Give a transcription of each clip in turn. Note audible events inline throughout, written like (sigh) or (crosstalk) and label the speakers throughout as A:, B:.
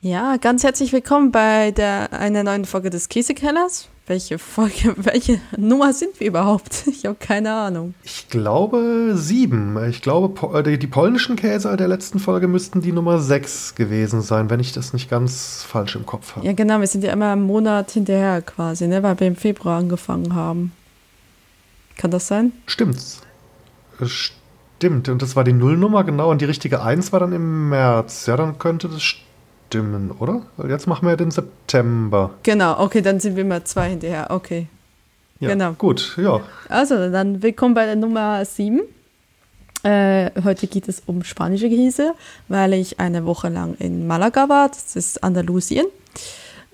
A: Ja, ganz herzlich willkommen bei der, einer neuen Folge des Käsekellers. Welche Folge, (laughs) welche Nummer sind wir überhaupt? (laughs) Ich habe keine Ahnung.
B: Ich glaube sieben. Ich glaube, äh, die polnischen Käse der letzten Folge müssten die Nummer sechs gewesen sein, wenn ich das nicht ganz falsch im Kopf habe.
A: Ja, genau, wir sind ja immer einen Monat hinterher quasi, ne, weil wir im Februar angefangen haben. Kann das sein?
B: Stimmt's. Stimmt. Und das war die Nullnummer, genau. Und die richtige Eins war dann im März. Ja, dann könnte das stimmen stimmen, oder? Jetzt machen wir ja den September.
A: Genau, okay, dann sind wir mal zwei hinterher. Okay.
B: Ja, genau. Gut, ja.
A: Also, dann willkommen bei der Nummer 7. Äh, heute geht es um spanische Käse, weil ich eine Woche lang in Malaga war. Das ist Andalusien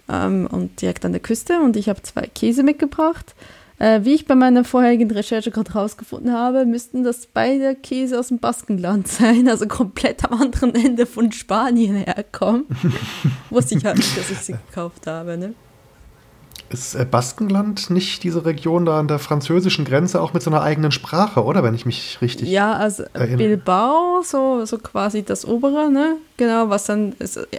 A: ähm, und direkt an der Küste. Und ich habe zwei Käse mitgebracht. Äh, wie ich bei meiner vorherigen Recherche gerade rausgefunden habe, müssten das beide Käse aus dem Baskenland sein, also komplett am anderen Ende von Spanien herkommen. (laughs) Wusste ich halt nicht, dass ich sie gekauft habe. Ne?
B: Ist äh, Baskenland nicht diese Region da an der französischen Grenze auch mit so einer eigenen Sprache, oder? Wenn ich mich richtig.
A: Ja, also erinnere. Bilbao, so, so quasi das obere, ne? Genau, was dann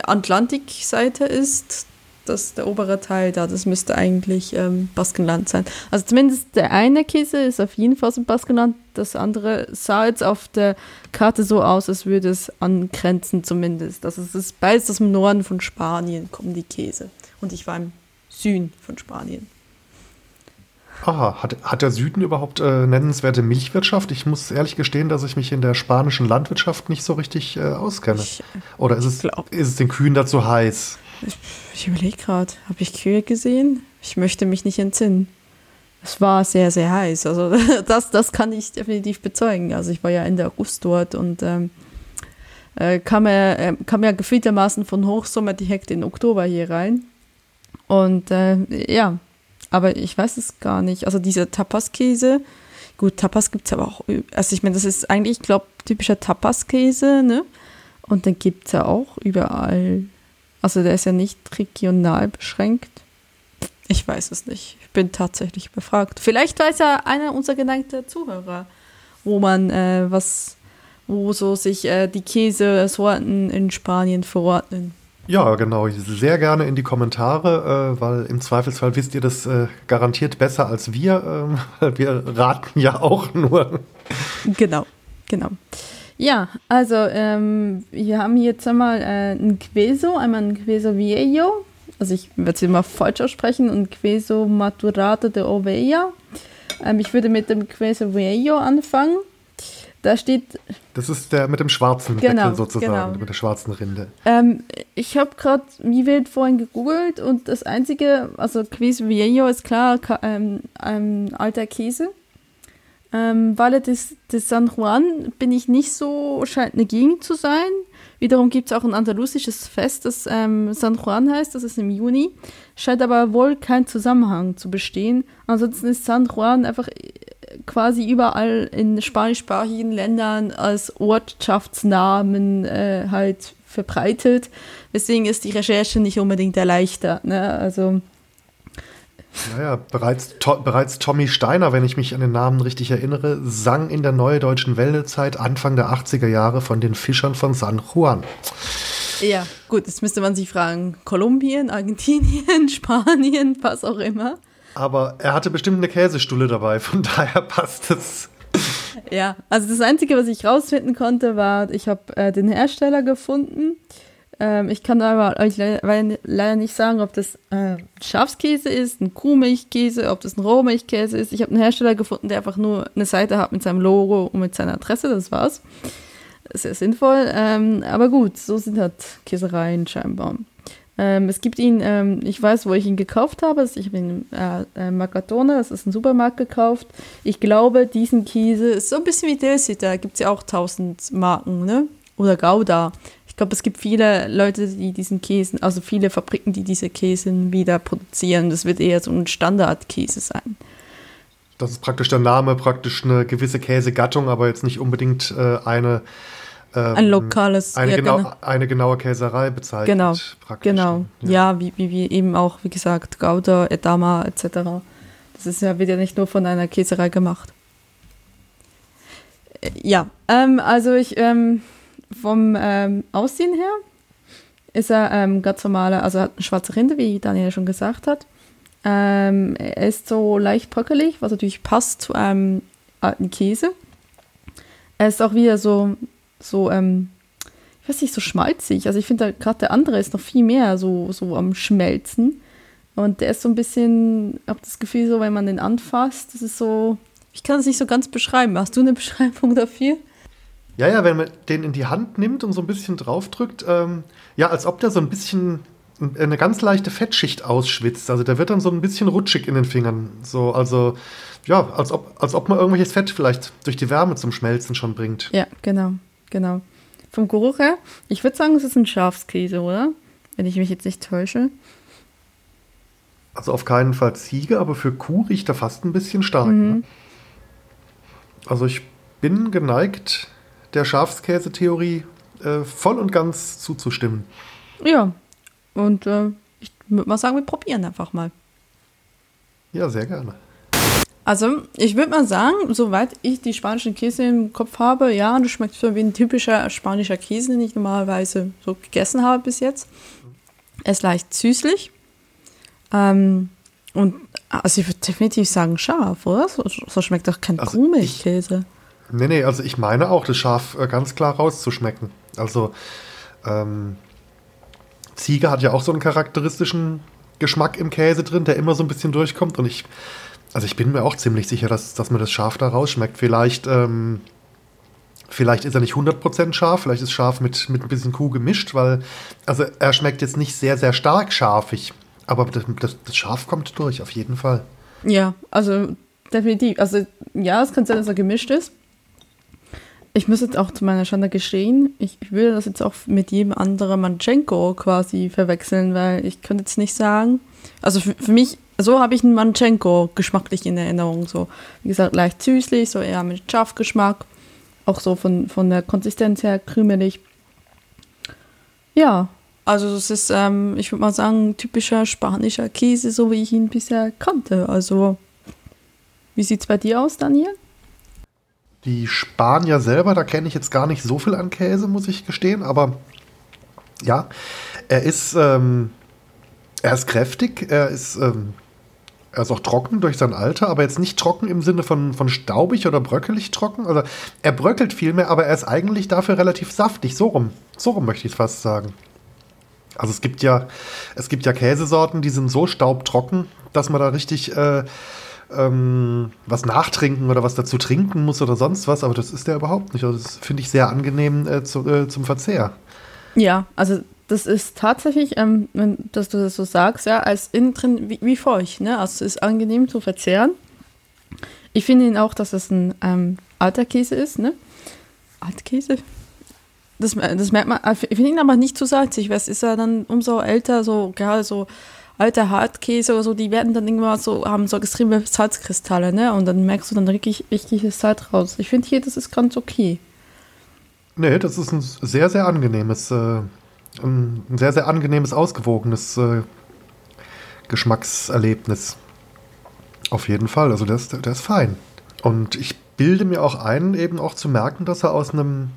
A: Atlantikseite ist das, der obere Teil da, das müsste eigentlich ähm, Baskenland sein. Also zumindest der eine Käse ist auf jeden Fall aus dem Baskenland, das andere sah jetzt auf der Karte so aus, als würde es angrenzen zumindest. Also es ist beides aus dem Norden von Spanien kommen die Käse. Und ich war im Süden von Spanien.
B: Aha, hat, hat der Süden überhaupt äh, nennenswerte Milchwirtschaft? Ich muss ehrlich gestehen, dass ich mich in der spanischen Landwirtschaft nicht so richtig äh, auskenne. Ich, Oder ist es, ist es den Kühen dazu heiß?
A: Ich, überlege gerade, habe ich Kühe gesehen? Ich möchte mich nicht entsinnen. Es war sehr, sehr heiß. Also (laughs) das, das kann ich definitiv bezeugen. Also ich war ja Ende August dort und ähm, äh, kam, ja, äh, kam ja gefühltermaßen von Hochsommer direkt in Oktober hier rein. Und äh, ja, aber ich weiß es gar nicht. Also dieser Tapas-Käse, gut, Tapas gibt es aber auch, also ich meine, das ist eigentlich, ich glaube, typischer Tapas-Käse, ne? Und dann gibt es ja auch überall also der ist ja nicht regional beschränkt. Ich weiß es nicht. Ich bin tatsächlich befragt. Vielleicht weiß ja einer unserer geneigten Zuhörer, wo man äh, was, wo so sich äh, die Käsesorten in Spanien verordnen.
B: Ja, genau. Sehr gerne in die Kommentare, äh, weil im Zweifelsfall wisst ihr das äh, garantiert besser als wir. (laughs) Äh, wir raten ja auch nur.
A: Genau, genau. Ja, also ähm, wir haben jetzt einmal äh, ein Queso, einmal ein Queso Viejo, also ich werde es immer falsch aussprechen, und Queso Maturata de Oveja. Ähm, ich würde mit dem Queso Viejo anfangen. Da steht.
B: Das ist der mit dem schwarzen
A: genau,
B: Deckel sozusagen, genau. mit der schwarzen Rinde.
A: Ähm, ich habe gerade wie wild vorhin gegoogelt und das einzige, also Queso Viejo ist klar, ähm, ein alter Käse. Ähm, Valle des, des San Juan bin ich nicht so, scheint eine Gegend zu sein. Wiederum gibt es auch ein andalusisches Fest, das ähm, San Juan heißt, das ist im Juni. Scheint aber wohl kein Zusammenhang zu bestehen. Ansonsten ist San Juan einfach äh, quasi überall in spanischsprachigen Ländern als Ortschaftsnamen äh, halt verbreitet. Deswegen ist die Recherche nicht unbedingt erleichtert. Ne? Also
B: naja, bereits, to, bereits Tommy Steiner, wenn ich mich an den Namen richtig erinnere, sang in der Neue Deutschen Wellezeit Anfang der 80er Jahre von den Fischern von San Juan.
A: Ja, gut, jetzt müsste man sich fragen, Kolumbien, Argentinien, (laughs) Spanien, was auch immer.
B: Aber er hatte bestimmt eine Käsestulle dabei, von daher passt es.
A: Ja, also das Einzige, was ich rausfinden konnte, war, ich habe äh, den Hersteller gefunden ähm, ich kann aber euch le leider nicht sagen, ob das äh, Schafskäse ist, ein Kuhmilchkäse, ob das ein Rohmilchkäse ist. Ich habe einen Hersteller gefunden, der einfach nur eine Seite hat mit seinem Logo und mit seiner Adresse, das war's. Sehr sinnvoll. Ähm, aber gut, so sind halt Käsereien scheinbar. Ähm, es gibt ihn, ähm, ich weiß, wo ich ihn gekauft habe. Ich habe ihn äh, äh, Mercatone, das ist ein Supermarkt gekauft. Ich glaube, diesen Käse ist so ein bisschen wie Dilsit, da gibt es ja auch tausend Marken, ne? Oder Gouda. Ich glaube, es gibt viele Leute, die diesen Käse, also viele Fabriken, die diese Käse wieder produzieren. Das wird eher so ein Standardkäse sein.
B: Das ist praktisch der Name, praktisch eine gewisse Käsegattung, aber jetzt nicht unbedingt äh, eine
A: ähm, ein lokales,
B: eine, ja, genau, genau. eine genaue Käserei bezeichnet.
A: Genau, genau. Ja, ja wie, wie, wie eben auch, wie gesagt, Gouda, Edama etc. Das ist ja, wird ja nicht nur von einer Käserei gemacht. Äh, ja, ähm, also ich, ähm, vom ähm, Aussehen her ist er ähm, ganz normaler, also hat eine schwarze Rinde, wie Daniel schon gesagt hat. Ähm, er ist so leicht bröckelig, was natürlich passt zu einem alten Käse. Er ist auch wieder so, so ähm, ich weiß nicht, so schmalzig. Also ich finde gerade der andere ist noch viel mehr so, so am Schmelzen. Und der ist so ein bisschen, ich habe das Gefühl, so wenn man den anfasst, das ist so, ich kann es nicht so ganz beschreiben. Hast du eine (laughs) Beschreibung dafür?
B: Ja, ja, wenn man den in die Hand nimmt und so ein bisschen draufdrückt, ähm, ja, als ob der so ein bisschen eine ganz leichte Fettschicht ausschwitzt. Also der wird dann so ein bisschen rutschig in den Fingern. So, also ja, als ob, als ob man irgendwelches Fett vielleicht durch die Wärme zum Schmelzen schon bringt.
A: Ja, genau, genau. Vom Geruch her, ich würde sagen, es ist ein Schafskäse, oder? Wenn ich mich jetzt nicht täusche.
B: Also auf keinen Fall Ziege, aber für Kuh riecht er fast ein bisschen stark. Mhm. Ne? Also ich bin geneigt, der Schafskäse-Theorie äh, voll und ganz zuzustimmen.
A: Ja, und äh, ich würde mal sagen, wir probieren einfach mal.
B: Ja, sehr gerne.
A: Also, ich würde mal sagen, soweit ich die spanischen Käse im Kopf habe, ja, das schmeckt so wie ein typischer spanischer Käse, den ich normalerweise so gegessen habe bis jetzt. Er ist leicht süßlich. Ähm, und also ich würde definitiv sagen scharf, oder? So, so schmeckt doch kein also Kuhmilchkäse.
B: Nee, nee, also ich meine auch, das Schaf äh, ganz klar rauszuschmecken. Also, ähm, Ziege hat ja auch so einen charakteristischen Geschmack im Käse drin, der immer so ein bisschen durchkommt. Und ich also ich bin mir auch ziemlich sicher, dass, dass mir das Schaf da rausschmeckt. Vielleicht, ähm, vielleicht ist er nicht 100% scharf, vielleicht ist scharf mit, mit ein bisschen Kuh gemischt, weil, also er schmeckt jetzt nicht sehr, sehr stark scharfig, aber das, das, das Schaf kommt durch, auf jeden Fall.
A: Ja, also definitiv. Also ja, es kann sein, dass er gemischt ist. Ich muss jetzt auch zu meiner Schande gestehen, ich, ich würde das jetzt auch mit jedem anderen Manchenko quasi verwechseln, weil ich könnte jetzt nicht sagen, also für, für mich so habe ich einen Manchenko geschmacklich in Erinnerung. So, wie gesagt, leicht süßlich, so eher mit Schafgeschmack. Auch so von, von der Konsistenz her krümelig. Ja, also es ist, ähm, ich würde mal sagen, typischer spanischer Käse, so wie ich ihn bisher kannte. Also, wie sieht es bei dir aus, Daniel?
B: Die Spanier selber, da kenne ich jetzt gar nicht so viel an Käse, muss ich gestehen. Aber ja, er ist, ähm, er ist kräftig, er ist ähm, er ist auch trocken durch sein Alter, aber jetzt nicht trocken im Sinne von, von staubig oder bröckelig trocken. Also er bröckelt viel mehr, aber er ist eigentlich dafür relativ saftig. So rum. So rum möchte ich es fast sagen. Also es gibt ja, es gibt ja Käsesorten, die sind so staubtrocken, dass man da richtig äh, ähm, was nachtrinken oder was dazu trinken muss oder sonst was, aber das ist der überhaupt nicht. Also das finde ich sehr angenehm äh, zu, äh, zum Verzehr.
A: Ja, also das ist tatsächlich, ähm, wenn, dass du das so sagst, ja, als innen drin wie, wie feucht, ne? Also es ist angenehm zu verzehren. Ich finde ihn auch, dass es ein ähm, alter Käse ist, ne? Altkäse? Das, das merkt man, ich finde ihn aber nicht zu salzig, weil es ist ja dann umso älter, so gerade so alter Hartkäse oder so, die werden dann irgendwann so, haben so extreme Salzkristalle, ne? Und dann merkst du dann richtig, richtig das Salz raus. Ich finde hier, das ist ganz okay.
B: Nee, das ist ein sehr, sehr angenehmes äh, ein sehr, sehr angenehmes, ausgewogenes äh, Geschmackserlebnis. Auf jeden Fall. Also der ist, der ist fein. Und ich bilde mir auch ein, eben auch zu merken, dass er aus einem,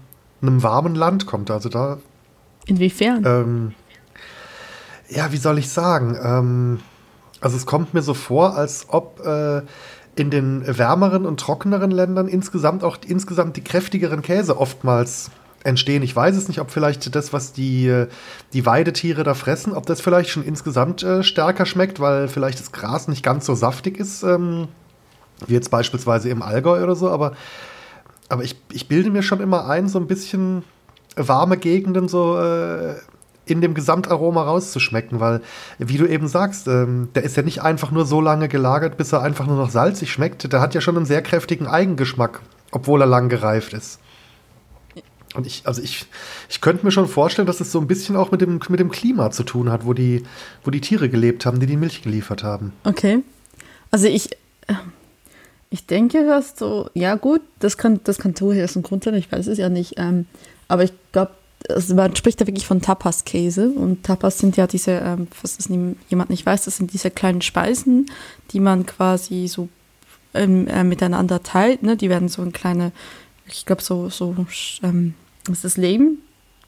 B: einem warmen Land kommt. Also da.
A: Inwiefern?
B: Ähm, ja, wie soll ich sagen? Ähm, also es kommt mir so vor, als ob äh, in den wärmeren und trockeneren Ländern insgesamt auch insgesamt die kräftigeren Käse oftmals entstehen. Ich weiß es nicht, ob vielleicht das, was die, die Weidetiere da fressen, ob das vielleicht schon insgesamt äh, stärker schmeckt, weil vielleicht das Gras nicht ganz so saftig ist, ähm, wie jetzt beispielsweise im Allgäu oder so. Aber, aber ich, ich bilde mir schon immer ein, so ein bisschen warme Gegenden so äh, in dem Gesamtaroma rauszuschmecken, weil, wie du eben sagst, ähm, der ist ja nicht einfach nur so lange gelagert, bis er einfach nur noch salzig schmeckt. Der hat ja schon einen sehr kräftigen Eigengeschmack, obwohl er lang gereift ist. Und ich, also ich, ich könnte mir schon vorstellen, dass es so ein bisschen auch mit dem, mit dem Klima zu tun hat, wo die, wo die Tiere gelebt haben, die die Milch geliefert haben.
A: Okay. Also ich, ich denke, dass so, ja gut, das kann, das kann durchaus ein Grund sein, ich weiß es ja nicht. Ähm, aber ich glaube, also man spricht da wirklich von Tapas-Käse. Und Tapas sind ja diese, ähm, was das jemand nicht weiß, das sind diese kleinen Speisen, die man quasi so ähm, äh, miteinander teilt. Ne? Die werden so in kleine ich glaube, so, so ähm, ist das Leben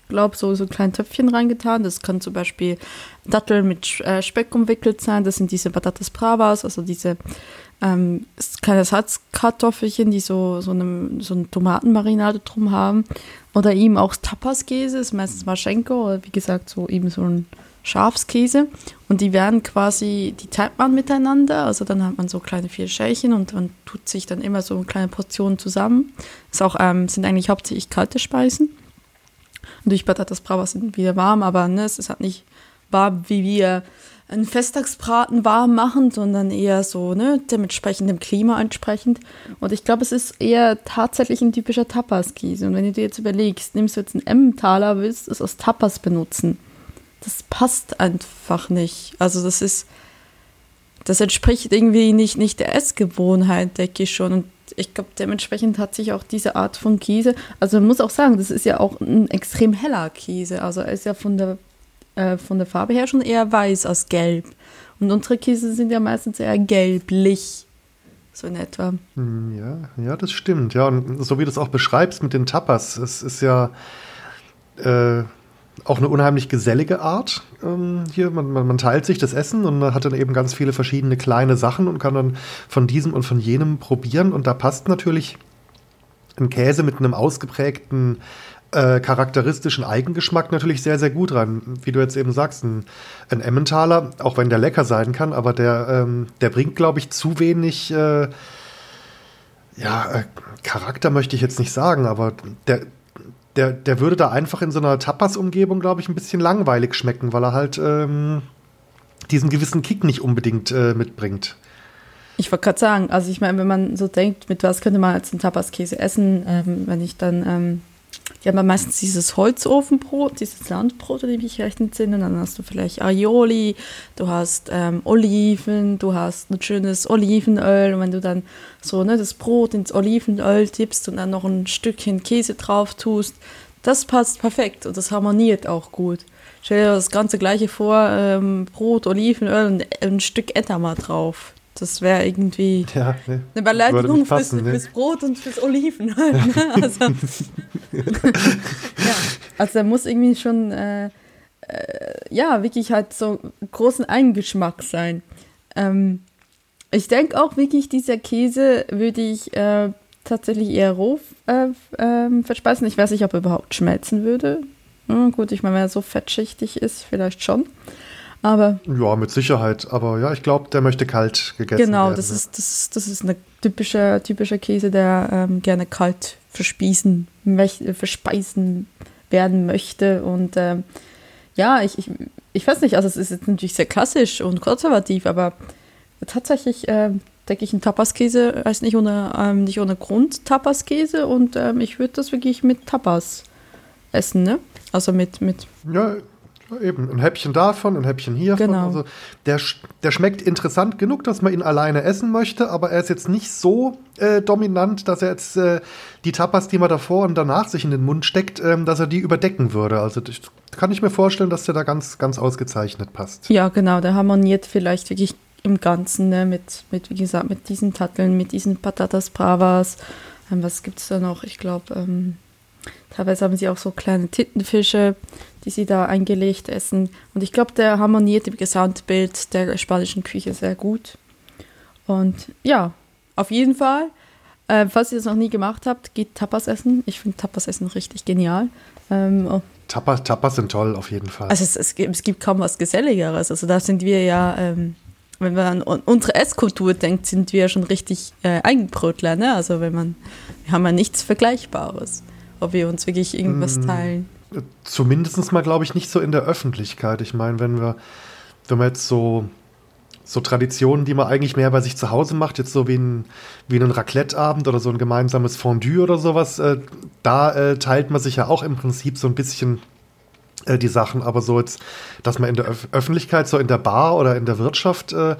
A: glaube so, so kleine Töpfchen reingetan. Das kann zum Beispiel Datteln mit äh, Speck umwickelt sein. Das sind diese Patatas Bravas, also diese ähm, kleine Salzkartoffelchen, die so, so, eine, so eine Tomatenmarinade drum haben. Oder eben auch Tapaskäse, ist meistens Maschenko oder wie gesagt so eben so ein Schafskäse. Und die werden quasi, die teilt man miteinander. Also dann hat man so kleine vier Schälchen und man tut sich dann immer so kleine Portionen zusammen. Das auch, ähm, sind eigentlich hauptsächlich kalte Speisen. Durch Patatas Bravas sind wieder warm, aber ne, es ist halt nicht warm, wie wir einen Festtagsbraten warm machen, sondern eher so, ne, dementsprechend dem Klima entsprechend. Und ich glaube, es ist eher tatsächlich ein typischer Tapas-Käse. Und wenn du dir jetzt überlegst, nimmst du jetzt einen Emmentaler, willst es aus Tapas benutzen, das passt einfach nicht. Also das ist, das entspricht irgendwie nicht, nicht der Essgewohnheit, denke ich schon. Und ich glaube, dementsprechend hat sich auch diese Art von Käse, also man muss auch sagen, das ist ja auch ein extrem heller Käse. Also er ist ja von der äh, von der Farbe her schon eher weiß als gelb. Und unsere Käse sind ja meistens eher gelblich. So in etwa.
B: Hm, ja, ja, das stimmt. Ja, und so wie du es auch beschreibst mit den Tapas, es ist ja äh, auch eine unheimlich gesellige Art. Ähm, hier, man, man, man, teilt sich das Essen und hat dann eben ganz viele verschiedene kleine Sachen und kann dann von diesem und von jenem probieren. Und da passt natürlich ein Käse mit einem ausgeprägten äh, charakteristischen Eigengeschmack natürlich sehr, sehr gut rein. Wie du jetzt eben sagst, ein, ein Emmentaler, auch wenn der lecker sein kann, aber der, ähm, der bringt, glaube ich, zu wenig, äh, ja, äh, Charakter möchte ich jetzt nicht sagen, aber der, der, der würde da einfach in so einer Tapas-Umgebung, glaube ich, ein bisschen langweilig schmecken, weil er halt ähm, diesen gewissen Kick nicht unbedingt äh, mitbringt.
A: Ich wollte gerade sagen, also ich meine, wenn man so denkt, mit was könnte man als einen Tapas-Käse essen, ähm, wenn ich dann ähm, die haben meistens dieses Holzofenbrot, dieses Landbrot, dem ich recht entsinne. Dann hast du vielleicht Aioli, du hast ähm, Oliven, du hast ein schönes Olivenöl. Und wenn du dann so ne, das Brot ins Olivenöl tippst und dann noch ein Stückchen Käse drauf tust, das passt perfekt und das harmoniert auch gut. Stell dir das ganze gleiche vor, ähm, Brot, Olivenöl und ein Stück Edamame drauf. Das wäre irgendwie ja, nee, eine Beleidigung passen, fürs, nee. fürs, Brot und fürs Oliven. also, (laughs) ja, also da muss irgendwie schon, äh, äh, ja, wirklich halt so großen Eingeschmack sein. Ähm, ich denke auch wirklich, dieser Käse würde ich äh, tatsächlich eher roh äh, ähm, verspeisen. Ich weiß nicht, ob er überhaupt schmelzen würde. Hm, gut, ich meine, wenn er so fettschichtig ist, vielleicht schon. Aber
B: ja, mit Sicherheit. Aber ja, ich glaube, der möchte kalt gegessen
A: genau,
B: werden.
A: Genau, das, ist, das, das ist ein typischer, typischer Käse, der ähm, gerne kalt verspießen, verspeisen werden möchte. Und ähm, ja, ich, ich, ich weiß nicht, also es ist jetzt natürlich sehr klassisch und konservativ, aber tatsächlich äh, denke ich, ein Tapaskäse heißt nicht ohne, ähm, nicht ohne Grund Tapaskäse und ähm, ich würde das wirklich mit Tapas essen, ne? Also mit, mit.
B: Ja, eben, ein Häppchen davon, ein Häppchen hiervon. Genau. Also der, der schmeckt interessant genug, dass man ihn alleine essen möchte, aber er ist jetzt nicht so äh, dominant, dass er jetzt äh, die Tapas, die man davor und danach sich in den Mund steckt, äh, dass er die überdecken würde. Also das kann ich mir vorstellen, dass der da ganz, ganz ausgezeichnet passt.
A: Ja, genau, der harmoniert vielleicht wirklich im Ganzen ne, mit, mit, wie gesagt, mit diesen Tatteln, mit diesen Patatas Bravas. Ähm, was gibt es da noch? Ich glaube, ähm, teilweise haben sie auch so kleine Tintenfische die sie da eingelegt essen. Und ich glaube, der harmoniert im Gesamtbild der spanischen Küche sehr gut. Und ja, auf jeden Fall, äh, falls ihr das noch nie gemacht habt, geht Tapas essen. Ich finde Tapas essen richtig genial. Ähm,
B: oh. Tapas, Tapas sind toll, auf jeden Fall.
A: Also es, es, gibt, es gibt kaum was Geselligeres. Also da sind wir ja, ähm, wenn man an unsere Esskultur denkt, sind wir schon richtig äh, Eigenbrötler. Ne? Also wenn man, wir haben ja nichts Vergleichbares, ob wir uns wirklich irgendwas mm. teilen.
B: Zumindest mal, glaube ich, nicht so in der Öffentlichkeit. Ich meine, wenn wir, wenn wir jetzt so, so Traditionen, die man eigentlich mehr bei sich zu Hause macht, jetzt so wie ein, wie einen Raclette-Abend oder so ein gemeinsames Fondue oder sowas, äh, da äh, teilt man sich ja auch im Prinzip so ein bisschen äh, die Sachen, aber so jetzt, dass man in der Öf Öffentlichkeit, so in der Bar oder in der Wirtschaft, äh,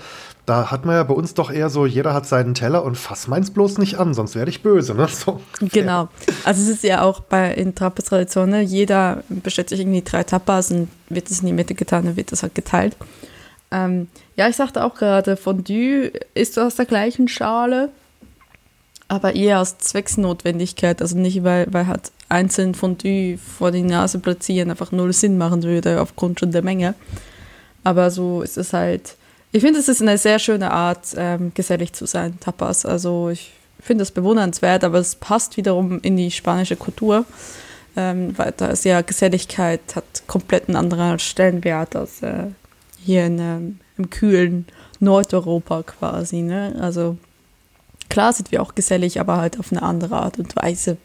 B: da hat man ja bei uns doch eher so, jeder hat seinen Teller und fass meins bloß nicht an, sonst werde ich böse. Ne? (laughs) So.
A: Genau. Also es ist ja auch bei in Tapas-Tradition, ne? jeder bestellt sich irgendwie drei Tapas und wird es in die Mitte getan, dann wird das halt geteilt. Ähm, ja, ich sagte auch gerade, Fondue ist aus der gleichen Schale, aber eher aus Zwecksnotwendigkeit, also nicht, weil, weil halt einzeln Fondue vor die Nase platzieren einfach null Sinn machen würde aufgrund schon der Menge. Aber so ist es halt. Ich finde, es ist eine sehr schöne Art, ähm, gesellig zu sein, Tapas. Also ich finde das bewundernswert, aber es passt wiederum in die spanische Kultur. Ähm, weil da ist ja Geselligkeit hat komplett einen anderen Stellenwert als äh, hier in, ähm, im kühlen Nordeuropa quasi. Ne? Also klar sind wir auch gesellig, aber halt auf eine andere Art und Weise.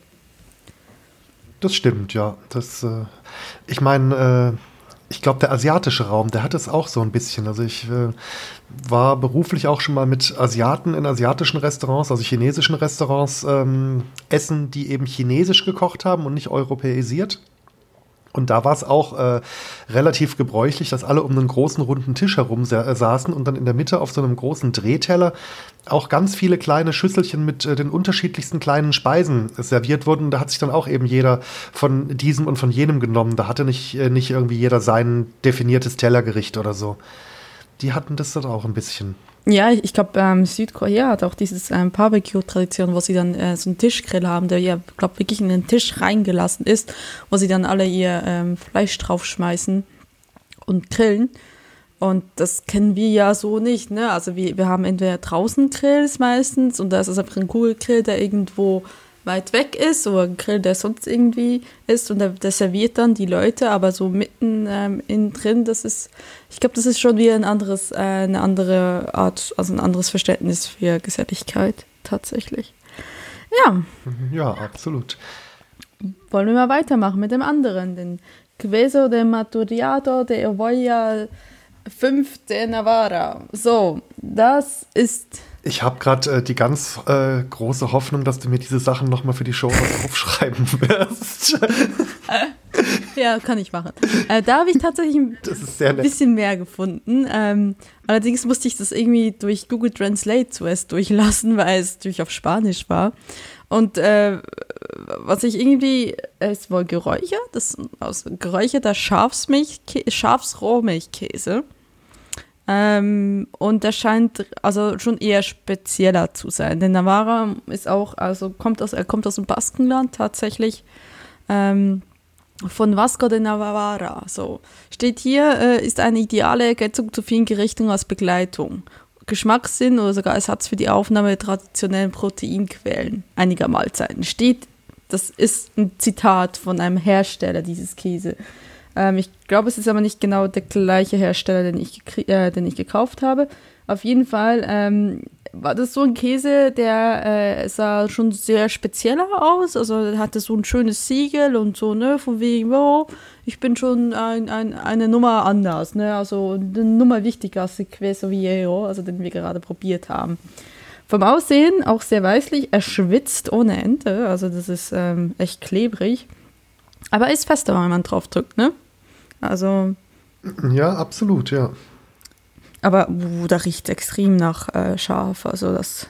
B: Das stimmt, ja. Das, äh, ich meine, äh, ich glaube, der asiatische Raum, der hat es auch so ein bisschen. Also ich äh, war beruflich auch schon mal mit Asiaten in asiatischen Restaurants, also chinesischen Restaurants, ähm, essen, die eben chinesisch gekocht haben und nicht europäisiert. Und da war es auch äh, relativ gebräuchlich, dass alle um einen großen runden Tisch herum äh, saßen und dann in der Mitte auf so einem großen Drehteller auch ganz viele kleine Schüsselchen mit äh, den unterschiedlichsten kleinen Speisen serviert wurden. Da hat sich dann auch eben jeder von diesem und von jenem genommen. Da hatte nicht, äh, nicht irgendwie jeder sein definiertes Tellergericht oder so. Die hatten das dann auch ein bisschen.
A: Ja, ich glaube, ähm, Südkorea hat auch dieses ähm, Barbecue-Tradition, wo sie dann äh, so einen Tischgrill haben, der ja, glaube wirklich in den Tisch reingelassen ist, wo sie dann alle ihr ähm, Fleisch draufschmeißen und grillen. Und das kennen wir ja so nicht, ne? Also wir, wir haben entweder draußen Grills meistens und da ist es einfach ein Kugelgrill, der irgendwo weit weg ist oder ein Grill, der sonst irgendwie ist und der, der serviert dann die Leute, aber so mitten ähm, innen drin, das ist, ich glaube, das ist schon wieder ein anderes, äh, eine andere Art, also ein anderes Verständnis für Geselligkeit tatsächlich. Ja.
B: Ja, absolut.
A: Wollen wir mal weitermachen mit dem anderen, den Queso de Maturiado de Ovoia 5 de Navarra. So, das ist
B: ich habe gerade äh, die ganz äh, große Hoffnung, dass du mir diese Sachen nochmal für die Show (laughs) aufschreiben wirst.
A: ja, kann ich machen. Äh, da habe ich tatsächlich ein bisschen mehr gefunden. Ähm, allerdings musste ich das irgendwie durch Google Translate zuerst durchlassen, weil es natürlich auf Spanisch war. Und äh, was ich irgendwie, es ist wohl geräuchert, das aus geräucherter Schafsmilch, Schafsrohmilchkäse. Ähm, und der scheint also schon eher spezieller zu sein. Denn Navarra ist auch, also kommt aus, er kommt aus dem Baskenland tatsächlich. Ähm, von Vasco de Navarra. So steht hier, äh, ist eine ideale Ergänzung zu vielen Gerichten als Begleitung. Geschmackssinn oder sogar Ersatz für die Aufnahme traditionellen Proteinquellen einiger Mahlzeiten. Steht, das ist ein Zitat von einem Hersteller dieses Käse. Ähm, ich glaube, es ist aber nicht genau der gleiche Hersteller, den ich, äh, den ich gekauft habe. Auf jeden Fall ähm, war das so ein Käse, der äh, sah schon sehr spezieller aus. Also hatte so ein schönes Siegel und so, ne, von wegen, oh, ich bin schon ein, ein, eine Nummer anders, ne, also eine Nummer wichtiger als die Queso Viejo, also den wir gerade probiert haben. Vom Aussehen auch sehr weißlich, er schwitzt ohne Ende, also das ist ähm, echt klebrig. Aber ist fester, wenn man drauf drückt, ne? Also.
B: Ja, absolut, ja.
A: Aber uh, da riecht es extrem nach äh, Schaf. Also das,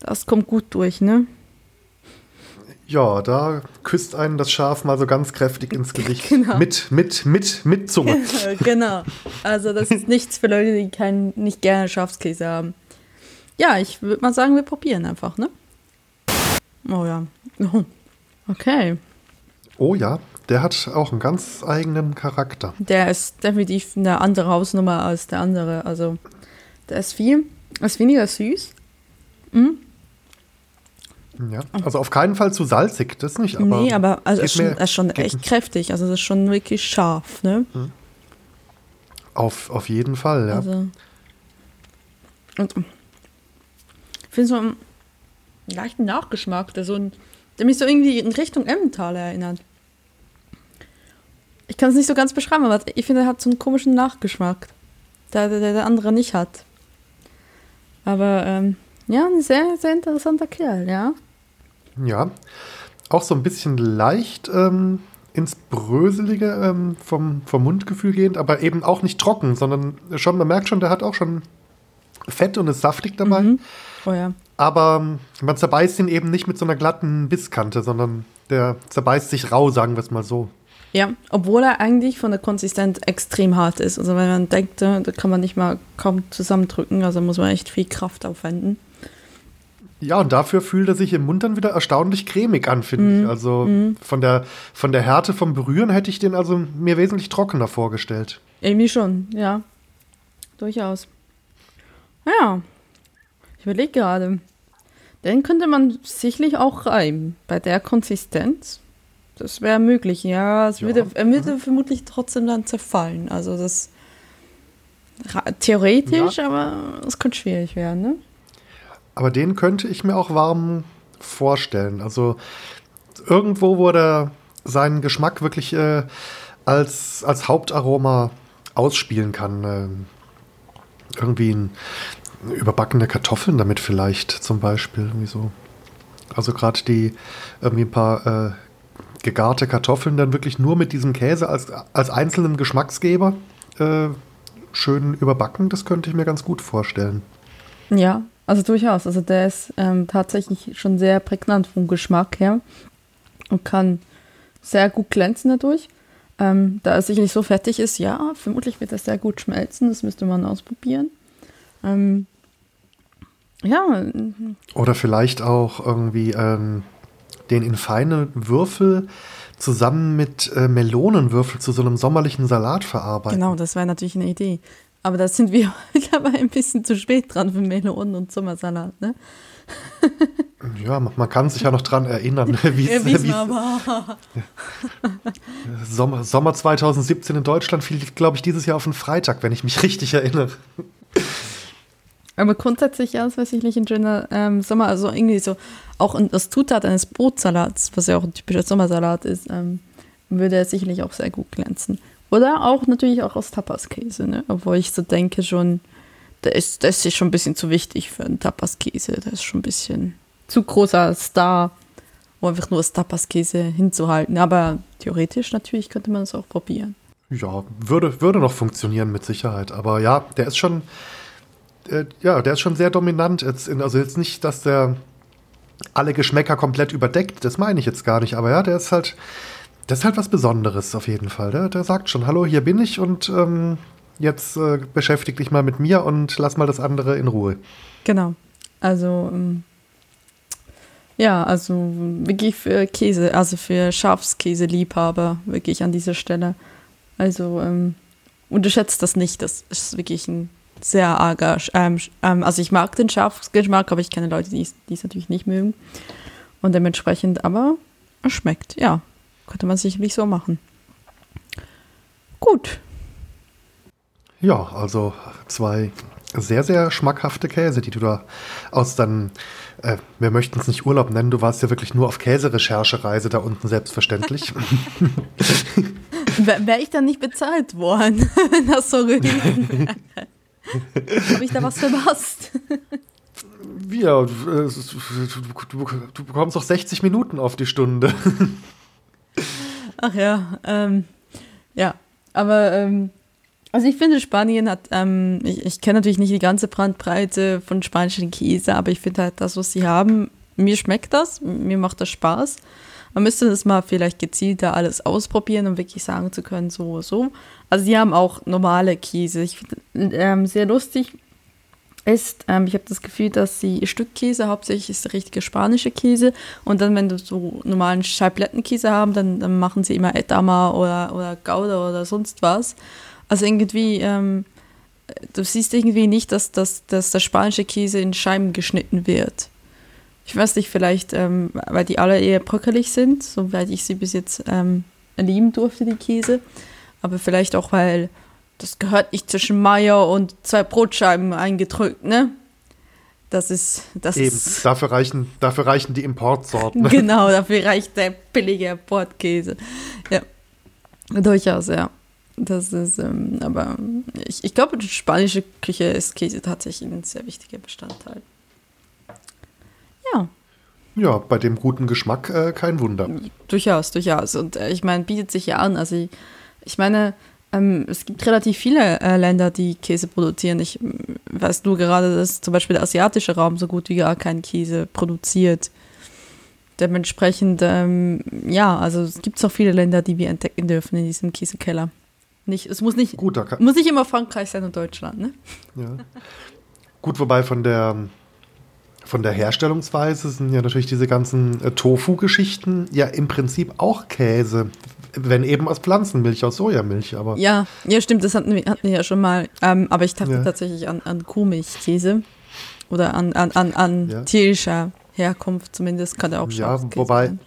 A: das kommt gut durch, ne?
B: Ja, da küsst einen das Schaf mal so ganz kräftig ins Gesicht. (laughs) Genau. Mit, mit, mit, mit Zunge. (laughs)
A: genau. Also das ist nichts für Leute, die kein, nicht gerne Schafskäse haben. Ja, ich würde mal sagen, wir probieren einfach, ne? Oh ja. Oh. Okay.
B: Oh ja, der hat auch einen ganz eigenen Charakter.
A: Der ist definitiv eine andere Hausnummer als der andere. Also, der ist viel, ist weniger süß. Mhm.
B: Ja, also auf keinen Fall zu salzig, das nicht.
A: Aber nee, aber also ist schon, ist schon echt kräftig. Also, das ist schon wirklich scharf, ne? Mhm.
B: Auf, auf jeden Fall, ja. Also,
A: und ich finde so einen leichten Nachgeschmack, der, so ein, der mich so irgendwie in Richtung Emmental erinnert. Ich kann es nicht so ganz beschreiben, aber ich finde, er hat so einen komischen Nachgeschmack, der der, der andere nicht hat. Aber ähm, ja, ein sehr, sehr interessanter Kerl, ja.
B: Ja, auch so ein bisschen leicht ähm, ins Bröselige ähm, vom, vom Mundgefühl gehend, aber eben auch nicht trocken, sondern schon, man merkt schon, der hat auch schon Fett und ist saftig dabei. Mhm.
A: Oh ja.
B: Aber ähm, man zerbeißt ihn eben nicht mit so einer glatten Bisskante, sondern der zerbeißt sich rau, sagen wir es mal so.
A: Ja, obwohl er eigentlich von der Konsistenz extrem hart ist. Also wenn man denkt, da kann man nicht mal kaum zusammendrücken, also muss man echt viel Kraft aufwenden.
B: Ja, und dafür fühlt er sich im Mund dann wieder erstaunlich cremig an, finde mm. ich. Also mm. von, der, von der Härte vom Berühren hätte ich den also mir wesentlich trockener vorgestellt.
A: Irgendwie schon, ja. Durchaus. Ja. Ich überlege gerade. Den könnte man sicherlich auch reiben. Bei der Konsistenz. Das wäre möglich, ja. Es ja. Würde, er würde mhm. vermutlich trotzdem dann zerfallen. Also das theoretisch, ja. aber es könnte schwierig werden, ne?
B: Aber den könnte ich mir auch warm vorstellen. Also irgendwo, wo er seinen Geschmack wirklich äh, als, als Hauptaroma ausspielen kann. Äh, irgendwie ein, überbackene Kartoffeln damit vielleicht zum Beispiel. Irgendwie so. Also gerade die irgendwie ein paar äh, gegarte Kartoffeln dann wirklich nur mit diesem Käse als, als einzelnen Geschmacksgeber äh, schön überbacken, das könnte ich mir ganz gut vorstellen.
A: Ja, also durchaus. Also der ist ähm, tatsächlich schon sehr prägnant vom Geschmack her und kann sehr gut glänzen dadurch. Ähm, da er sicherlich so fertig ist, ja, vermutlich wird er sehr gut schmelzen. Das müsste man ausprobieren. Ähm, ja.
B: Oder vielleicht auch irgendwie ähm, den in feine Würfel zusammen mit äh, Melonenwürfel zu so einem sommerlichen Salat verarbeiten.
A: Genau, das wäre natürlich eine Idee. Aber da sind wir (laughs) dabei ein bisschen zu spät dran für Melonen und Sommersalat, ne? (laughs)
B: ja, man kann sich ja noch dran erinnern, (laughs) wie es war. Sommer, Sommer 2017 in Deutschland fiel, glaube ich, dieses Jahr auf einen Freitag, wenn ich mich richtig erinnere.
A: Aber grundsätzlich, ja, das ich nicht, ein schöner ähm, Sommer, also irgendwie so, auch das Zutat eines Brotsalats, was ja auch ein typischer Sommersalat ist, ähm, würde er sicherlich auch sehr gut glänzen. Oder auch natürlich auch aus Tapaskäse, ne? Obwohl ich so denke schon, der ist, der ist schon ein bisschen zu wichtig für einen Tapaskäse. Der ist schon ein bisschen zu großer Star, um einfach nur das Tapaskäse hinzuhalten. Aber theoretisch natürlich könnte man es auch probieren.
B: Ja, würde, würde noch funktionieren mit Sicherheit. Aber ja, der ist schon, äh, ja, der ist schon sehr dominant. Jetzt in, also jetzt nicht, dass der alle Geschmäcker komplett überdeckt, das meine ich jetzt gar nicht, aber ja, der ist halt, das ist halt was Besonderes auf jeden Fall. Der, der sagt schon, hallo, hier bin ich und ähm, jetzt äh, beschäftig dich mal mit mir und lass mal das andere in Ruhe.
A: Genau. Also, ähm, ja, also wirklich für Käse, also für Schafskäse-Liebhaber, wirklich an dieser Stelle. Also, ähm, unterschätzt das nicht, das ist wirklich ein sehr arger. Ähm, ähm, also ich mag den Schafsgeschmack, aber ich kenne Leute, die es natürlich nicht mögen. Und dementsprechend, aber es schmeckt, ja. Könnte man sicherlich so machen. Gut.
B: Ja, also zwei sehr, sehr schmackhafte Käse, die du da aus deinem, äh, wir möchten es nicht Urlaub nennen, du warst ja wirklich nur auf Käserecherchereise da unten, selbstverständlich. (laughs)
A: Wäre ich dann nicht bezahlt worden, (laughs) wenn das so gewesen wäre? (laughs) (laughs) Habe ich da was verpasst? (laughs)
B: Ja, du, du, bekommst doch 60 Minuten auf die Stunde. (laughs)
A: Ach ja, ähm, ja, aber ähm, also ich finde, Spanien hat, ähm, ich, ich kenne natürlich nicht die ganze Brandbreite von spanischen Käse, aber ich finde halt das, was sie haben, mir schmeckt das, mir macht das Spaß. Man müsste das mal vielleicht gezielter alles ausprobieren, um wirklich sagen zu können, so, so. Also sie haben auch normale Käse. Ich finde ähm, sehr lustig ist, ähm, ich habe das Gefühl, dass sie Stückkäse hauptsächlich ist der richtige spanische Käse und dann, wenn du so normalen Scheiblettenkäse haben, dann, dann machen sie immer Edama oder, oder Gouda oder sonst was. Also irgendwie, ähm, du siehst irgendwie nicht, dass, dass, dass der spanische Käse in Scheiben geschnitten wird. Ich weiß nicht, vielleicht, ähm, weil die alle eher bröckelig sind, soweit ich sie bis jetzt ähm, erleben durfte, die Käse. Aber vielleicht auch, weil das gehört nicht zwischen Meier und zwei Brotscheiben eingedrückt, ne? Das ist, das
B: Eben, ist dafür reichen, dafür reichen die Importsorten. (laughs)
A: Genau, dafür reicht der billige Importkäse. Ja, durchaus, ja. Das ist, ähm, aber ich, ich glaube, die spanische Küche ist Käse tatsächlich ein sehr wichtiger Bestandteil. Ja.
B: Ja, bei dem guten Geschmack äh, kein Wunder.
A: Durchaus, durchaus. Und äh, ich meine, bietet sich ja an. Also ich, ich meine, ähm, es gibt relativ viele äh, Länder, die Käse produzieren. Ich weiß nur gerade, dass zum Beispiel der asiatische Raum so gut wie gar keinen Käse produziert. Dementsprechend, ähm, ja, also es gibt auch viele Länder, die wir entdecken dürfen in diesem Käsekeller. Nicht, es muss nicht, gut, muss nicht immer Frankreich sein und Deutschland, ne?
B: Ja. Gut, wobei von der von der Herstellungsweise sind ja natürlich diese ganzen äh, Tofu-Geschichten ja im Prinzip auch Käse. Wenn eben aus Pflanzenmilch, aus Sojamilch, aber.
A: Ja, ja, stimmt, das hatten wir, hatten wir ja schon mal. Ähm, aber ich dachte ja. tatsächlich an, an Kuhmilchkäse. Oder an, an, an, an ja. tierischer Herkunft zumindest, kann er auch schon.
B: Ja, wobei. Sein.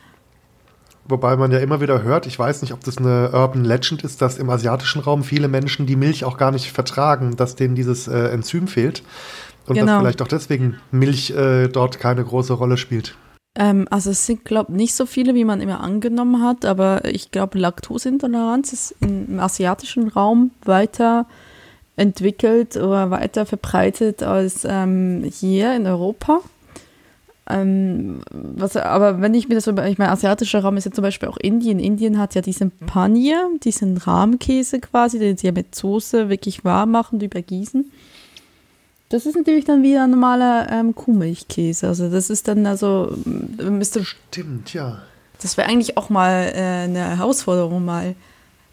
B: Wobei man ja immer wieder hört, ich weiß nicht, ob das eine Urban Legend ist, dass im asiatischen Raum viele Menschen die Milch auch gar nicht vertragen, dass denen dieses äh, Enzym fehlt. Und genau. dass vielleicht auch deswegen Milch äh, dort keine große Rolle spielt.
A: Ähm, also es sind, glaube ich, nicht so viele, wie man immer angenommen hat, aber ich glaube, Laktoseintoleranz ist im asiatischen Raum weiter entwickelt oder weiter verbreitet als ähm, hier in Europa. Ähm, was, aber wenn ich mir das so, ich meine, asiatischer Raum ist ja zum Beispiel auch Indien. Indien hat ja diesen Panier, diesen Rahmkäse quasi, den sie ja mit Soße wirklich warm machen und übergießen. Das ist natürlich dann wieder ein normaler ähm, Kuhmilchkäse. Also das ist dann also müsste.
B: Stimmt, ja.
A: Das wäre eigentlich auch mal äh, eine Herausforderung, mal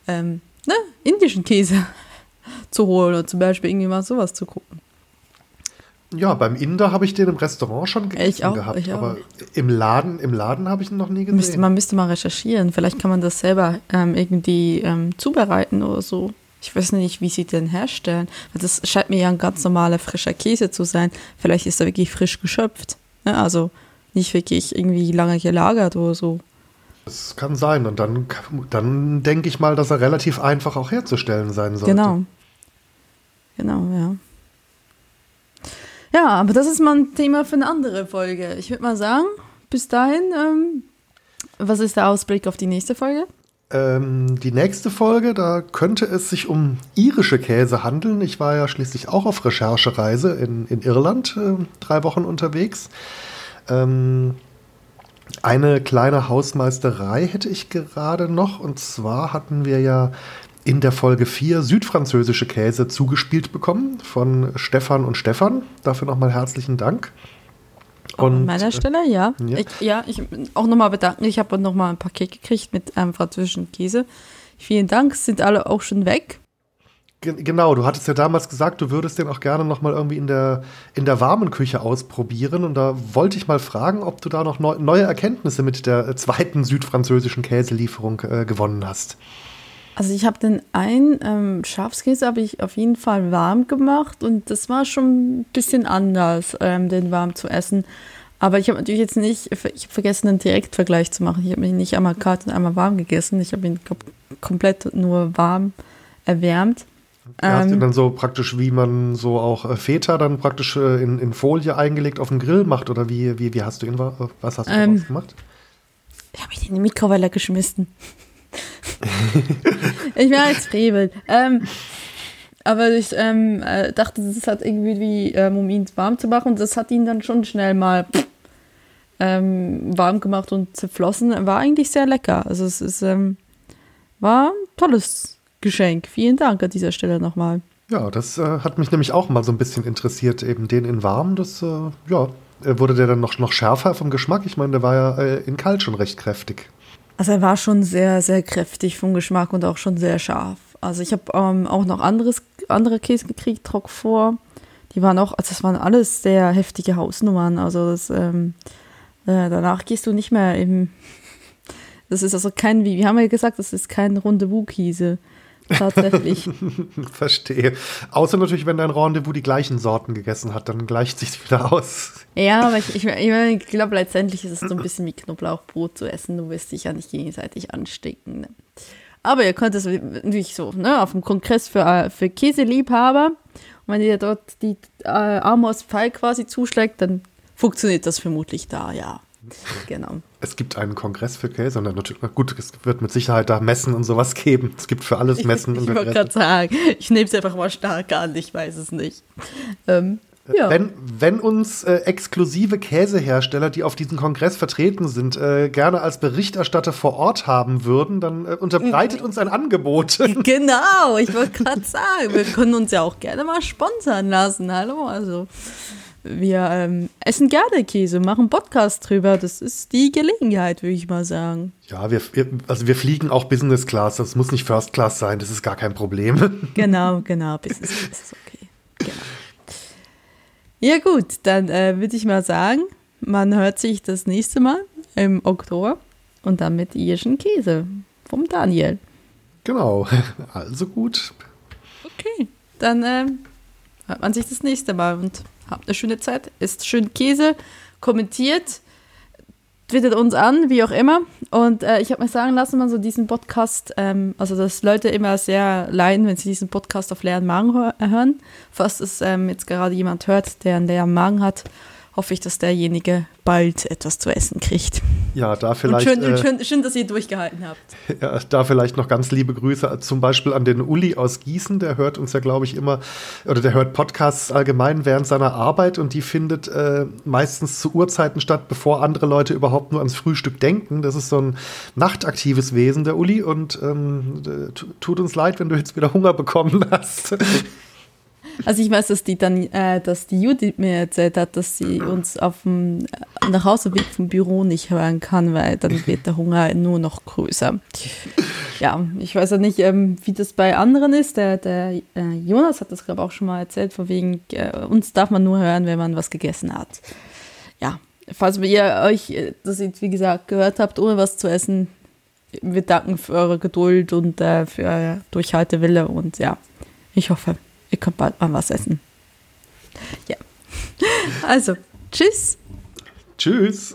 A: ähm, ne, indischen Käse (laughs) zu holen oder zum Beispiel irgendwie mal sowas zu gucken.
B: Ja, beim Inder habe ich den im Restaurant schon
A: gegessen ich auch, gehabt, ich
B: auch. aber im Laden, im Laden habe ich ihn noch nie gesehen.
A: Müsste, man müsste mal recherchieren. Vielleicht kann man das selber ähm, irgendwie ähm, zubereiten oder so. Ich weiß nicht, wie sie den herstellen. Das scheint mir ja ein ganz normaler frischer Käse zu sein. Vielleicht ist er wirklich frisch geschöpft. Ne? Also nicht wirklich irgendwie lange gelagert oder so.
B: Das kann sein. Und dann, dann denke ich mal, dass er relativ einfach auch herzustellen sein sollte.
A: Genau. Genau, ja. Ja, aber das ist mal ein Thema für eine andere Folge. Ich würde mal sagen, bis dahin, ähm, was ist der Ausblick auf die nächste Folge?
B: Ähm, die nächste Folge, da könnte es sich um irische Käse handeln. Ich war ja schließlich auch auf Recherchereise in, in Irland, äh, drei Wochen unterwegs. Ähm, eine kleine Hausmeisterei hätte ich gerade noch. Und zwar hatten wir ja in der Folge 4 südfranzösische Käse zugespielt bekommen von Stefan und Stefan. Dafür nochmal herzlichen Dank.
A: Und, An meiner Stelle, ja. Ja, ich, ja, ich auch nochmal bedanken. Ich habe nochmal ein Paket gekriegt mit einem französischen Käse. Vielen Dank, sind alle auch schon weg.
B: Genau, du hattest ja damals gesagt, du würdest den auch gerne nochmal irgendwie in der, in der warmen Küche ausprobieren. Und da wollte ich mal fragen, ob du da noch neu, neue Erkenntnisse mit der zweiten südfranzösischen Käselieferung äh, gewonnen hast.
A: Also ich habe den einen ähm, Schafskäse habe ich auf jeden Fall warm gemacht und das war schon ein bisschen anders, ähm, den warm zu essen. Aber ich habe natürlich jetzt nicht, ich habe vergessen, einen Direktvergleich zu machen. Ich habe ihn nicht einmal kalt und einmal warm gegessen. Ich habe ihn komplett nur warm erwärmt.
B: Du hast ihn ähm, dann so praktisch, wie man so auch äh, Feta dann praktisch äh, in, in Folie eingelegt auf den Grill macht oder wie, wie, wie hast du ihn, was hast du ähm, gemacht?
A: Ich habe ihn in die Mikrowelle geschmissen. (laughs) ich bin als Frevel. Ähm, aber ich ähm, äh, dachte, das hat irgendwie, wie, ähm, um ihn warm zu machen, das hat ihn dann schon schnell mal ähm, warm gemacht und zerflossen. War eigentlich sehr lecker. Also es ist, ähm, war ein tolles Geschenk. Vielen Dank an dieser Stelle nochmal.
B: Ja, das äh, hat mich nämlich auch mal so ein bisschen interessiert, eben den in warm. Das, äh, ja, wurde der dann noch, noch schärfer vom Geschmack? Ich meine, der war ja äh, in kalt schon recht kräftig.
A: Also er war schon sehr, sehr kräftig vom Geschmack und auch schon sehr scharf. Also ich habe ähm, auch noch anderes, andere Käse gekriegt, Trock vor. Die waren auch, also das waren alles sehr heftige Hausnummern. Also das, ähm, äh, danach gehst du nicht mehr im. (laughs) Das ist also kein, wie, wie haben wir gesagt, das ist kein Rendezvous-Käse. Tatsächlich. (laughs)
B: Verstehe. Außer natürlich, wenn dein Rendezvous die gleichen Sorten gegessen hat, dann gleicht sich wieder aus.
A: Ja, aber ich, ich, ich glaube, letztendlich ist es so ein bisschen wie Knoblauchbrot zu essen. Du wirst dich ja nicht gegenseitig anstecken. Ne? Aber ihr könnt es natürlich so, ne, auf dem Kongress für, äh, für Käseliebhaber. Und wenn ihr dort die äh, Amos Pfeil quasi zuschlägt, dann funktioniert das vermutlich da, ja. Genau.
B: Es gibt einen Kongress für Käse und dann natürlich, gut, es wird mit Sicherheit da Messen und sowas geben. Es gibt für alles Messen.
A: Ich, ich wollte gerade sagen, ich nehme es einfach mal stark an, ich weiß es nicht. Ähm,
B: ja. Wenn, wenn uns äh, exklusive Käsehersteller, die auf diesem Kongress vertreten sind, äh, gerne als Berichterstatter vor Ort haben würden, dann äh, unterbreitet uns ein Angebot. (laughs)
A: Genau, ich wollte gerade sagen, wir können uns ja auch gerne mal sponsern lassen. Hallo, also wir ähm, essen gerne Käse, machen Podcast drüber. Das ist die Gelegenheit, würde ich mal sagen.
B: Ja, wir, also wir fliegen auch Business Class. Das muss nicht First Class sein. Das ist gar kein Problem. (laughs)
A: Genau, genau. Business Class ist okay. Genau. Ja gut, dann äh, würde ich mal sagen, man hört sich das nächste Mal im Oktober und dann mit irischen Käse vom Daniel.
B: Genau, (laughs) also gut.
A: Okay, dann äh, hört man sich das nächste Mal und habt eine schöne Zeit. Isst schön Käse, kommentiert, twittert uns an, wie auch immer. Und äh, ich habe mir sagen lassen, man so diesen Podcast, ähm, also dass Leute immer sehr leiden, wenn sie diesen Podcast auf leeren Magen hören. Falls es ähm, jetzt gerade jemand hört, der einen leeren Magen hat, hoffe ich, dass derjenige bald etwas zu essen kriegt.
B: Ja, da vielleicht.
A: Und schön, äh, schön, schön, dass ihr durchgehalten habt. (laughs)
B: Ja, da vielleicht noch ganz liebe Grüße zum Beispiel an den Uli aus Gießen. Der hört uns ja, glaube ich, immer, oder der hört Podcasts allgemein während seiner Arbeit und die findet äh, meistens zu Uhrzeiten statt, bevor andere Leute überhaupt nur ans Frühstück denken. Das ist so ein nachtaktives Wesen, der Uli. Und ähm, tut uns leid, wenn du jetzt wieder Hunger bekommen hast. (laughs)
A: Also ich weiß, dass die dann, äh, dass die Judith mir erzählt hat, dass sie uns auf dem äh, Nachhauseweg vom Büro nicht hören kann, weil dann wird der Hunger nur noch größer. Ja, ich weiß ja nicht, ähm, wie das bei anderen ist. Der, der äh, Jonas hat das, glaube ich, auch schon mal erzählt, von wegen, äh, uns darf man nur hören, wenn man was gegessen hat. Ja, falls ihr euch, äh, das ihr, wie gesagt, gehört habt, ohne was zu essen, wir danken für eure Geduld und äh, für euer Durchhaltewille und ja, ich hoffe, ihr könnt bald mal was essen. Ja. Also, tschüss.
B: Tschüss.